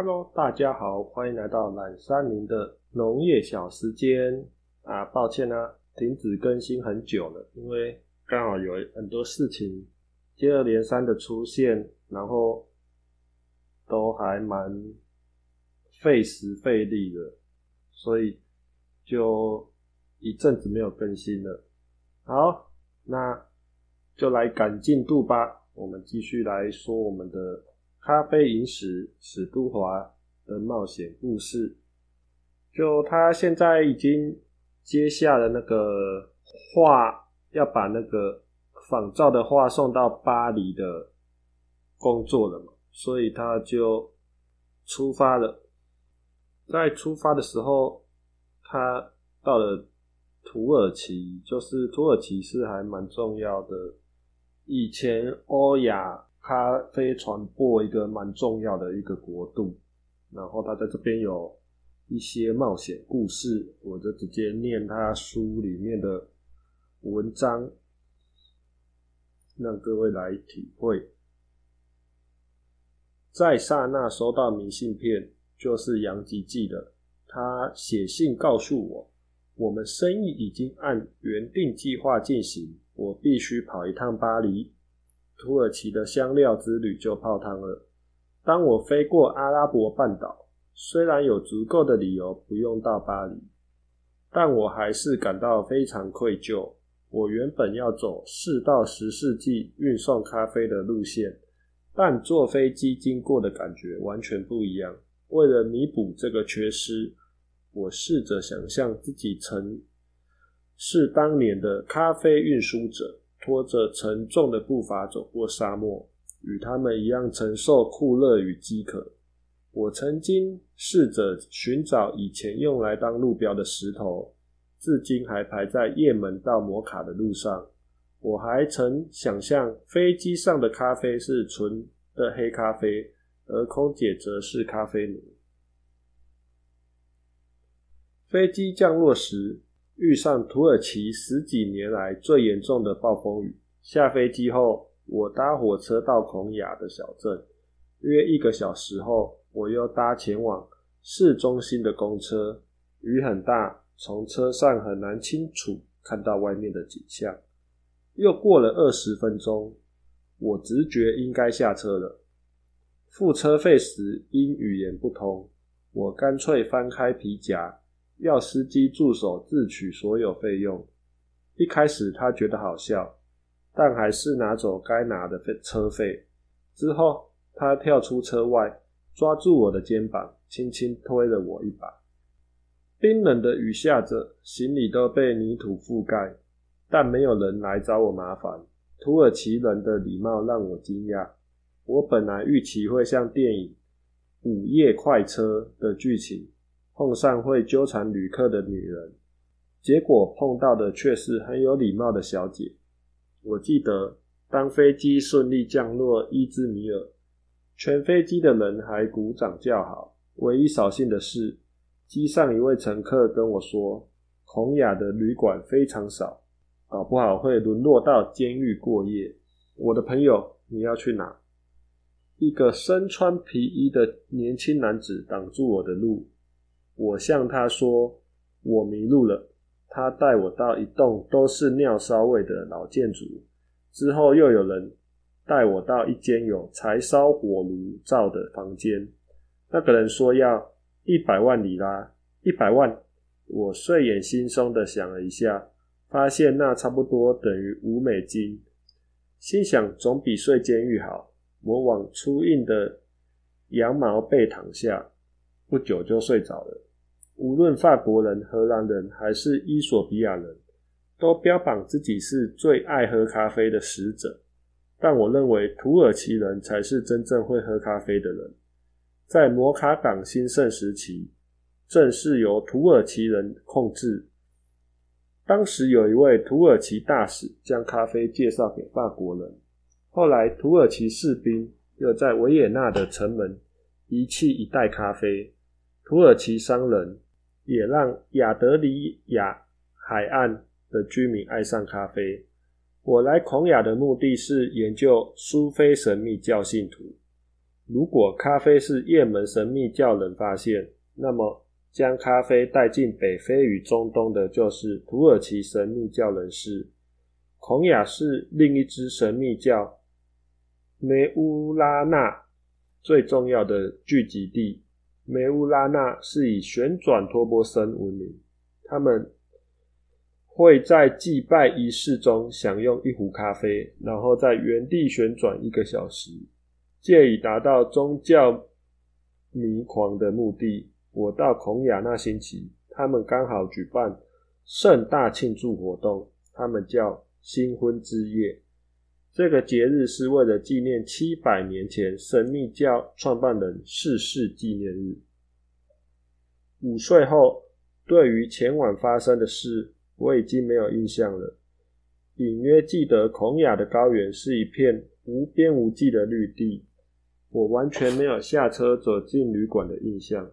Hello，大家好，欢迎来到懒山林的农业小时间啊！抱歉啊，停止更新很久了，因为刚好有很多事情接二连三的出现，然后都还蛮费时费力的，所以就一阵子没有更新了。好，那就来赶进度吧，我们继续来说我们的。咖啡饮史史都华的冒险故事，就他现在已经接下了那个画，要把那个仿照的画送到巴黎的工作了嘛，所以他就出发了。在出发的时候，他到了土耳其，就是土耳其是还蛮重要的，以前欧亚。咖啡传播一个蛮重要的一个国度，然后他在这边有一些冒险故事，我就直接念他书里面的文章，让各位来体会。在刹那收到明信片，就是杨吉寄的，他写信告诉我，我们生意已经按原定计划进行，我必须跑一趟巴黎。土耳其的香料之旅就泡汤了。当我飞过阿拉伯半岛，虽然有足够的理由不用到巴黎，但我还是感到非常愧疚。我原本要走四到十世纪运送咖啡的路线，但坐飞机经过的感觉完全不一样。为了弥补这个缺失，我试着想象自己曾是当年的咖啡运输者。拖着沉重的步伐走过沙漠，与他们一样承受酷热与饥渴。我曾经试着寻找以前用来当路标的石头，至今还排在也门到摩卡的路上。我还曾想象飞机上的咖啡是纯的黑咖啡，而空姐则是咖啡奴。飞机降落时。遇上土耳其十几年来最严重的暴风雨。下飞机后，我搭火车到孔雅的小镇。约一个小时后，我又搭前往市中心的公车。雨很大，从车上很难清楚看到外面的景象。又过了二十分钟，我直觉应该下车了。付车费时因语言不通，我干脆翻开皮夹。要司机助手自取所有费用。一开始他觉得好笑，但还是拿走该拿的费车费。之后他跳出车外，抓住我的肩膀，轻轻推了我一把。冰冷的雨下着，行李都被泥土覆盖，但没有人来找我麻烦。土耳其人的礼貌让我惊讶。我本来预期会像电影《午夜快车》的剧情。碰上会纠缠旅客的女人，结果碰到的却是很有礼貌的小姐。我记得，当飞机顺利降落伊兹米尔，全飞机的人还鼓掌叫好。唯一扫兴的是，机上一位乘客跟我说，孔雅的旅馆非常少，搞不好会沦落到监狱过夜。我的朋友，你要去哪？一个身穿皮衣的年轻男子挡住我的路。我向他说：“我迷路了。”他带我到一栋都是尿骚味的老建筑，之后又有人带我到一间有柴烧火炉灶的房间。那个人说要一百万里拉，一百万。我睡眼惺忪的想了一下，发现那差不多等于五美金，心想总比睡监狱好。我往粗硬的羊毛被躺下，不久就睡着了。无论法国人、荷兰人还是伊索比亚人，都标榜自己是最爱喝咖啡的使者。但我认为土耳其人才是真正会喝咖啡的人。在摩卡港兴盛时期，正是由土耳其人控制。当时有一位土耳其大使将咖啡介绍给法国人。后来，土耳其士兵又在维也纳的城门遗弃一袋咖啡。土耳其商人。也让亚德里亚海岸的居民爱上咖啡。我来孔雅的目的是研究苏菲神秘教信徒。如果咖啡是也门神秘教人发现，那么将咖啡带进北非与中东的就是土耳其神秘教人士。孔雅是另一支神秘教梅乌拉纳最重要的聚集地。梅乌拉纳是以旋转托波森闻名，他们会在祭拜仪式中享用一壶咖啡，然后在原地旋转一个小时，借以达到宗教迷狂的目的。我到孔雅那星期，他们刚好举办盛大庆祝活动，他们叫新婚之夜。这个节日是为了纪念七百年前神秘教创办人逝世纪念日。五岁后，对于前晚发生的事，我已经没有印象了。隐约记得孔雅的高原是一片无边无际的绿地，我完全没有下车走进旅馆的印象。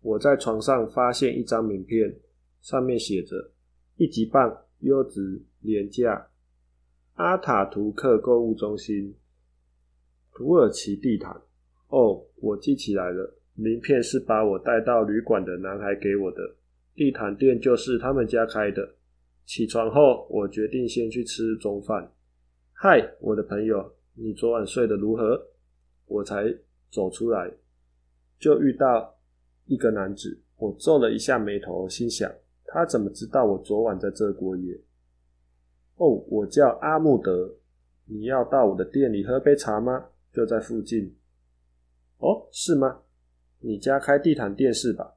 我在床上发现一张名片，上面写着“一级棒，优质廉价，阿塔图克购物中心，土耳其地毯。”哦，我记起来了，名片是把我带到旅馆的男孩给我的，地毯店就是他们家开的。起床后，我决定先去吃中饭。嗨，我的朋友，你昨晚睡得如何？我才走出来，就遇到。一个男子，我皱了一下眉头，心想：他怎么知道我昨晚在这过夜？哦，我叫阿木德，你要到我的店里喝杯茶吗？就在附近。哦，是吗？你家开地毯店是吧？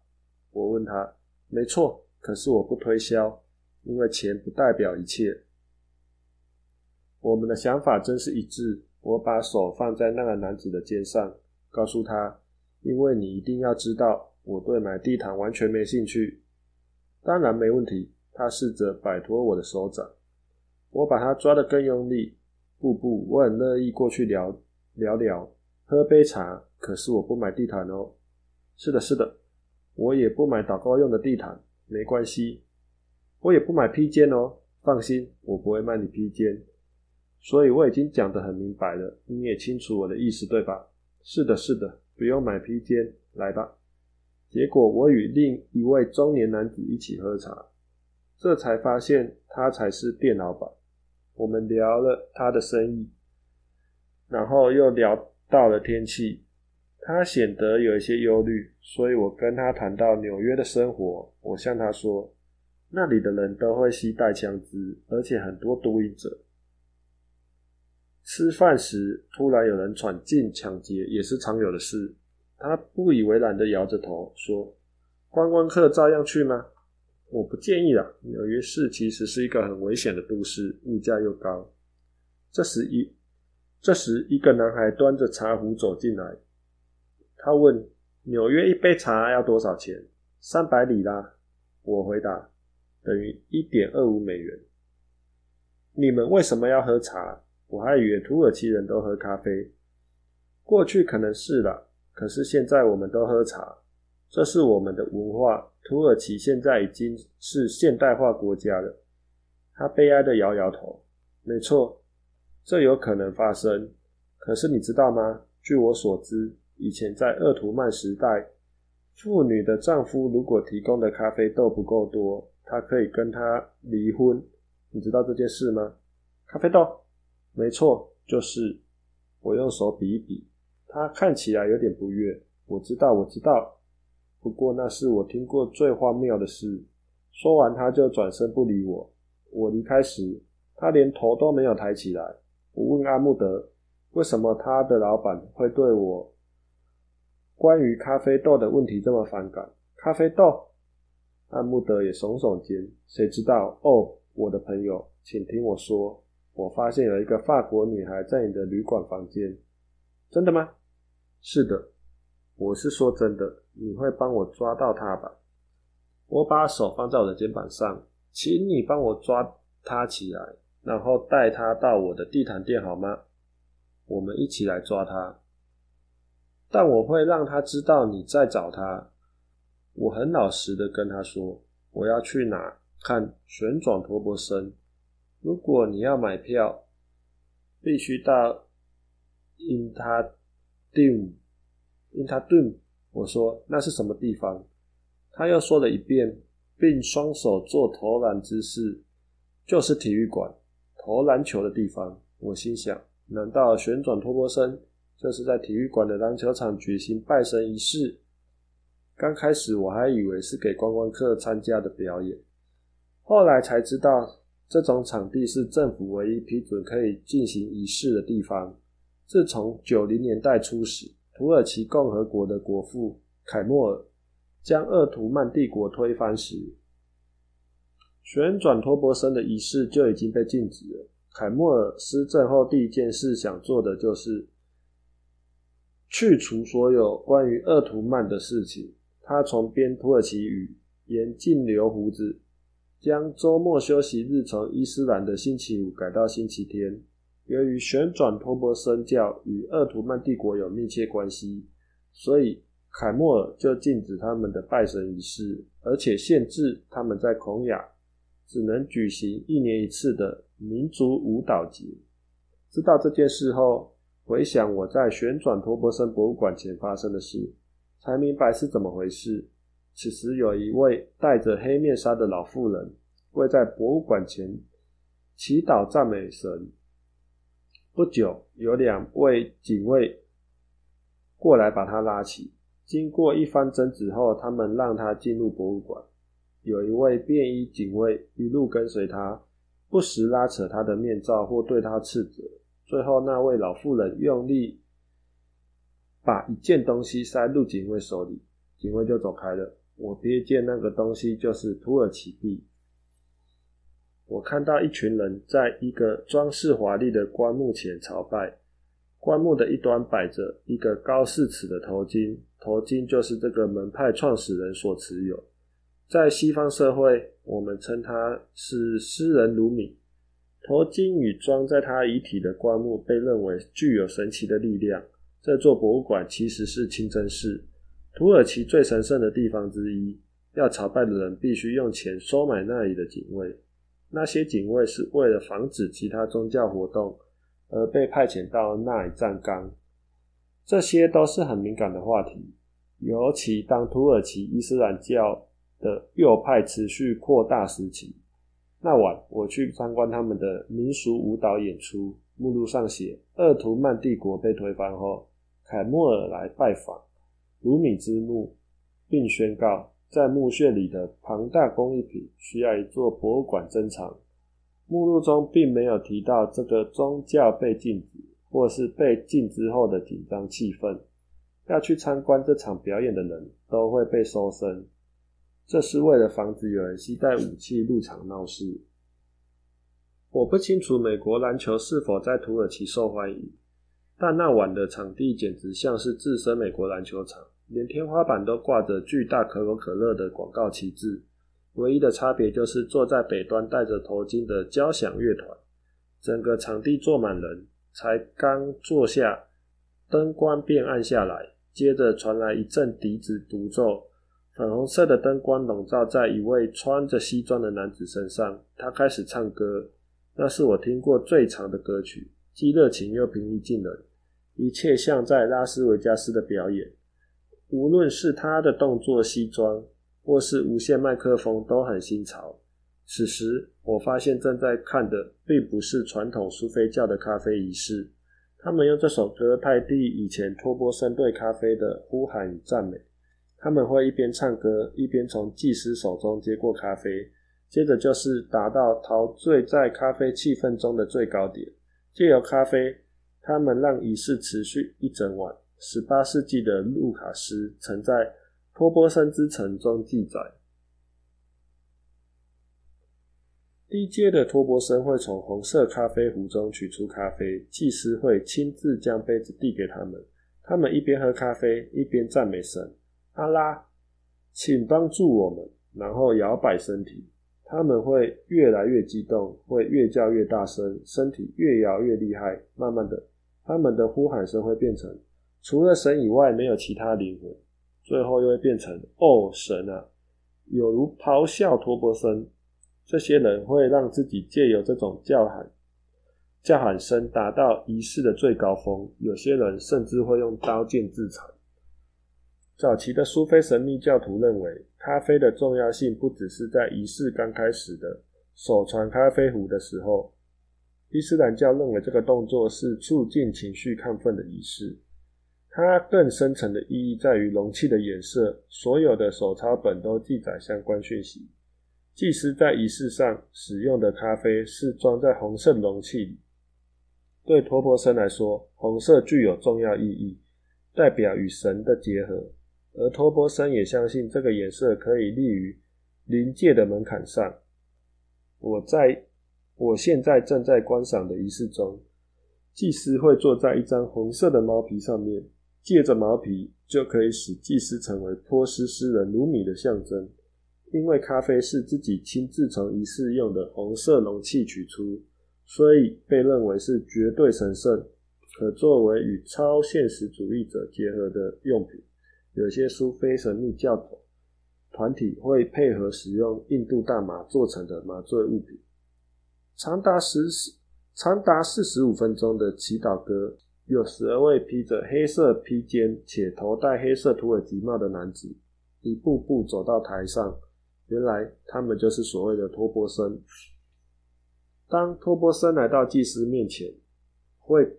我问他。没错，可是我不推销，因为钱不代表一切。我们的想法真是一致。我把手放在那个男子的肩上，告诉他：因为你一定要知道。我对买地毯完全没兴趣，当然没问题。他试着摆脱我的手掌，我把他抓得更用力。不不，我很乐意过去聊聊聊，喝杯茶。可是我不买地毯哦。是的，是的，我也不买祷告用的地毯，没关系。我也不买披肩哦，放心，我不会卖你披肩。所以我已经讲得很明白了，你也清楚我的意思，对吧？是的，是的，不用买披肩，来吧。结果我与另一位中年男子一起喝茶，这才发现他才是店老板。我们聊了他的生意，然后又聊到了天气。他显得有一些忧虑，所以我跟他谈到纽约的生活。我向他说，那里的人都会携带枪支，而且很多毒瘾者。吃饭时突然有人闯进抢劫，也是常有的事。他不以为然的摇着头说：“观光客照样去吗？我不建议了。纽约市其实是一个很危险的都市，物价又高。”这时一这时一个男孩端着茶壶走进来，他问：“纽约一杯茶要多少钱？”“三百里拉。”我回答：“等于一点二五美元。”“你们为什么要喝茶？我还以为土耳其人都喝咖啡。过去可能是了。”可是现在我们都喝茶，这是我们的文化。土耳其现在已经是现代化国家了。他悲哀的摇摇头。没错，这有可能发生。可是你知道吗？据我所知，以前在鄂图曼时代，妇女的丈夫如果提供的咖啡豆不够多，他可以跟她离婚。你知道这件事吗？咖啡豆？没错，就是。我用手比一比。他看起来有点不悦。我知道，我知道。不过那是我听过最荒谬的事。说完，他就转身不理我。我离开时，他连头都没有抬起来。我问阿木德，为什么他的老板会对我关于咖啡豆的问题这么反感？咖啡豆？阿木德也耸耸肩。谁知道？哦，我的朋友，请听我说。我发现有一个法国女孩在你的旅馆房间。真的吗？是的，我是说真的，你会帮我抓到他吧？我把手放在我的肩膀上，请你帮我抓他起来，然后带他到我的地毯店好吗？我们一起来抓他，但我会让他知道你在找他。我很老实的跟他说，我要去哪看旋转陀螺僧。如果你要买票，必须到因他定，因他顿。我说那是什么地方？他又说了一遍，并双手做投篮姿势，就是体育馆，投篮球的地方。我心想，难道旋转托波森就是在体育馆的篮球场举行拜神仪式？刚开始我还以为是给观光客参加的表演，后来才知道，这种场地是政府唯一批准可以进行仪式的地方。自从九零年代初时，土耳其共和国的国父凯莫尔。将鄂图曼帝国推翻时，旋转托钵森的仪式就已经被禁止了。凯莫尔施政后第一件事想做的就是去除所有关于鄂图曼的事情。他从编土耳其语，言禁留胡子，将周末休息日从伊斯兰的星期五改到星期天。由于旋转托钵森教与鄂图曼帝国有密切关系，所以。凯莫尔就禁止他们的拜神仪式，而且限制他们在孔雅只能举行一年一次的民族舞蹈节。知道这件事后，回想我在旋转托波森博物馆前发生的事，才明白是怎么回事。此时，有一位戴着黑面纱的老妇人跪在博物馆前祈祷赞美神。不久，有两位警卫过来把他拉起。经过一番争执后，他们让他进入博物馆。有一位便衣警卫一路跟随他，不时拉扯他的面罩或对他斥责。最后，那位老妇人用力把一件东西塞入警卫手里，警卫就走开了。我瞥见那个东西就是土耳其币。我看到一群人在一个装饰华丽的棺木前朝拜。棺木的一端摆着一个高四尺的头巾，头巾就是这个门派创始人所持有。在西方社会，我们称他是诗人鲁米。头巾与装在他遗体的棺木被认为具有神奇的力量。这座博物馆其实是清真寺，土耳其最神圣的地方之一。要朝拜的人必须用钱收买那里的警卫，那些警卫是为了防止其他宗教活动。而被派遣到那里站岗，这些都是很敏感的话题。尤其当土耳其伊斯兰教的右派持续扩大时期。那晚我去参观他们的民俗舞蹈演出，目录上写：鄂图曼帝国被推翻后，凯莫尔来拜访鲁米之墓，并宣告在墓穴里的庞大工艺品需要一座博物馆珍藏。目录中并没有提到这个宗教被禁止，或是被禁之后的紧张气氛。要去参观这场表演的人都会被搜身，这是为了防止有人携带武器入场闹事。我不清楚美国篮球是否在土耳其受欢迎，但那晚的场地简直像是置身美国篮球场，连天花板都挂着巨大可口可乐的广告旗帜。唯一的差别就是坐在北端戴着头巾的交响乐团，整个场地坐满人，才刚坐下，灯光便暗下来，接着传来一阵笛子独奏，粉红色的灯光笼罩在一位穿着西装的男子身上，他开始唱歌，那是我听过最长的歌曲，既热情又平易近人，一切像在拉斯维加斯的表演，无论是他的动作、西装。或是无线麦克风都很新潮。此时，我发现正在看的并不是传统苏菲教的咖啡仪式。他们用这首歌代替以前托波森对咖啡的呼喊与赞美。他们会一边唱歌，一边从技师手中接过咖啡，接着就是达到陶醉在咖啡气氛中的最高点。借由咖啡，他们让仪式持续一整晚。十八世纪的路卡斯曾在。托波山之城中记载，低阶的托波森会从红色咖啡壶中取出咖啡，祭司会亲自将杯子递给他们。他们一边喝咖啡，一边赞美神：“阿拉，请帮助我们。”然后摇摆身体。他们会越来越激动，会越叫越大声，身体越摇越厉害。慢慢的，他们的呼喊声会变成：“除了神以外，没有其他灵魂。”最后又会变成哦神啊，有如咆哮托钵声。这些人会让自己借由这种叫喊，叫喊声达到仪式的最高峰，有些人甚至会用刀剑自残。早期的苏菲神秘教徒认为，咖啡的重要性不只是在仪式刚开始的手传咖啡壶的时候。伊斯兰教认为这个动作是促进情绪亢奋的仪式。它更深层的意义在于容器的颜色。所有的手抄本都记载相关讯息。祭司在仪式上使用的咖啡是装在红色容器里。对托波森来说，红色具有重要意义，代表与神的结合。而托波森也相信这个颜色可以立于临界的门槛上。我在我现在正在观赏的仪式中，祭司会坐在一张红色的毛皮上面。借着毛皮就可以使祭司成为波斯诗人鲁米的象征，因为咖啡是自己亲自从仪式用的红色容器取出，所以被认为是绝对神圣，可作为与超现实主义者结合的用品。有些苏菲神秘教头团体会配合使用印度大麻做成的麻醉物品。长达十长达四十五分钟的祈祷歌。有十二位披着黑色披肩且头戴黑色土耳其帽的男子，一步步走到台上。原来他们就是所谓的托波森。当托波森来到祭司面前，会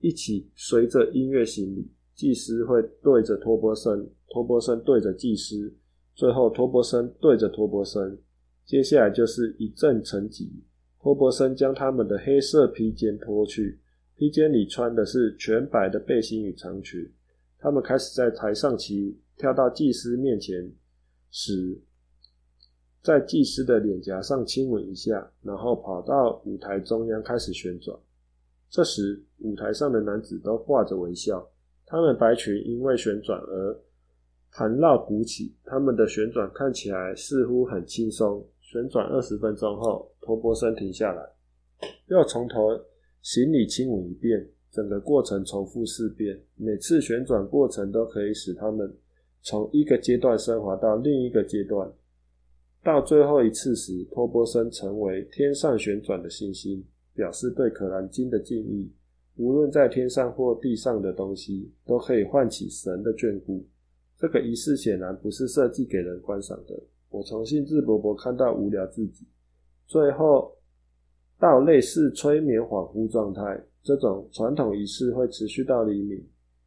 一起随着音乐行礼。祭司会对着托波森，托波森对着祭司，最后托波森对着托波森。接下来就是一阵沉寂。托波森将他们的黑色披肩脱去。披肩里穿的是全白的背心与长裙，他们开始在台上起舞，跳到祭司面前时，在祭司的脸颊上亲吻一下，然后跑到舞台中央开始旋转。这时，舞台上的男子都挂着微笑，他们白裙因为旋转而盘绕鼓起，他们的旋转看起来似乎很轻松。旋转二十分钟后，托钵僧停下来，又从头。行李亲吻一遍，整个过程重复四遍。每次旋转过程都可以使他们从一个阶段升华到另一个阶段。到最后一次时，托波森成为天上旋转的星星，表示对可兰经的敬意。无论在天上或地上的东西，都可以唤起神的眷顾。这个仪式显然不是设计给人观赏的。我从兴致勃勃看到无聊至极。最后。到类似催眠恍惚状态，这种传统仪式会持续到黎明。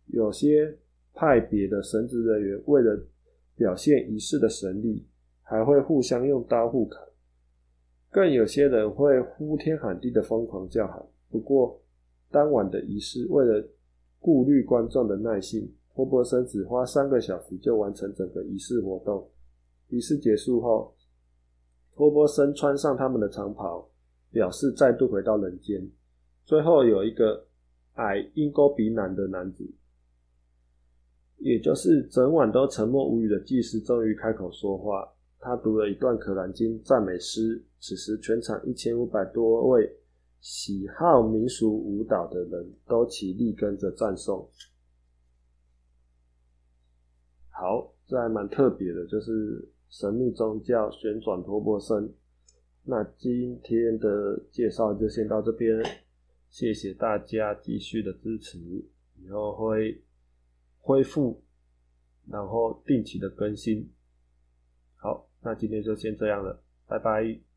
有些派别的神职人员为了表现仪式的神力，还会互相用刀互砍。更有些人会呼天喊地的疯狂叫喊。不过，当晚的仪式为了顾虑观众的耐性，托波森只花三个小时就完成整个仪式活动。仪式结束后，托波森穿上他们的长袍。表示再度回到人间。最后有一个矮鹰钩鼻男的男子，也就是整晚都沉默无语的祭司，终于开口说话。他读了一段《可兰经》赞美诗。此时，全场一千五百多位喜好民俗舞蹈的人都起立跟着赞颂。好，这还蛮特别的，就是神秘宗教旋转托钵声。那今天的介绍就先到这边，谢谢大家继续的支持，以后会恢复，然后定期的更新。好，那今天就先这样了，拜拜。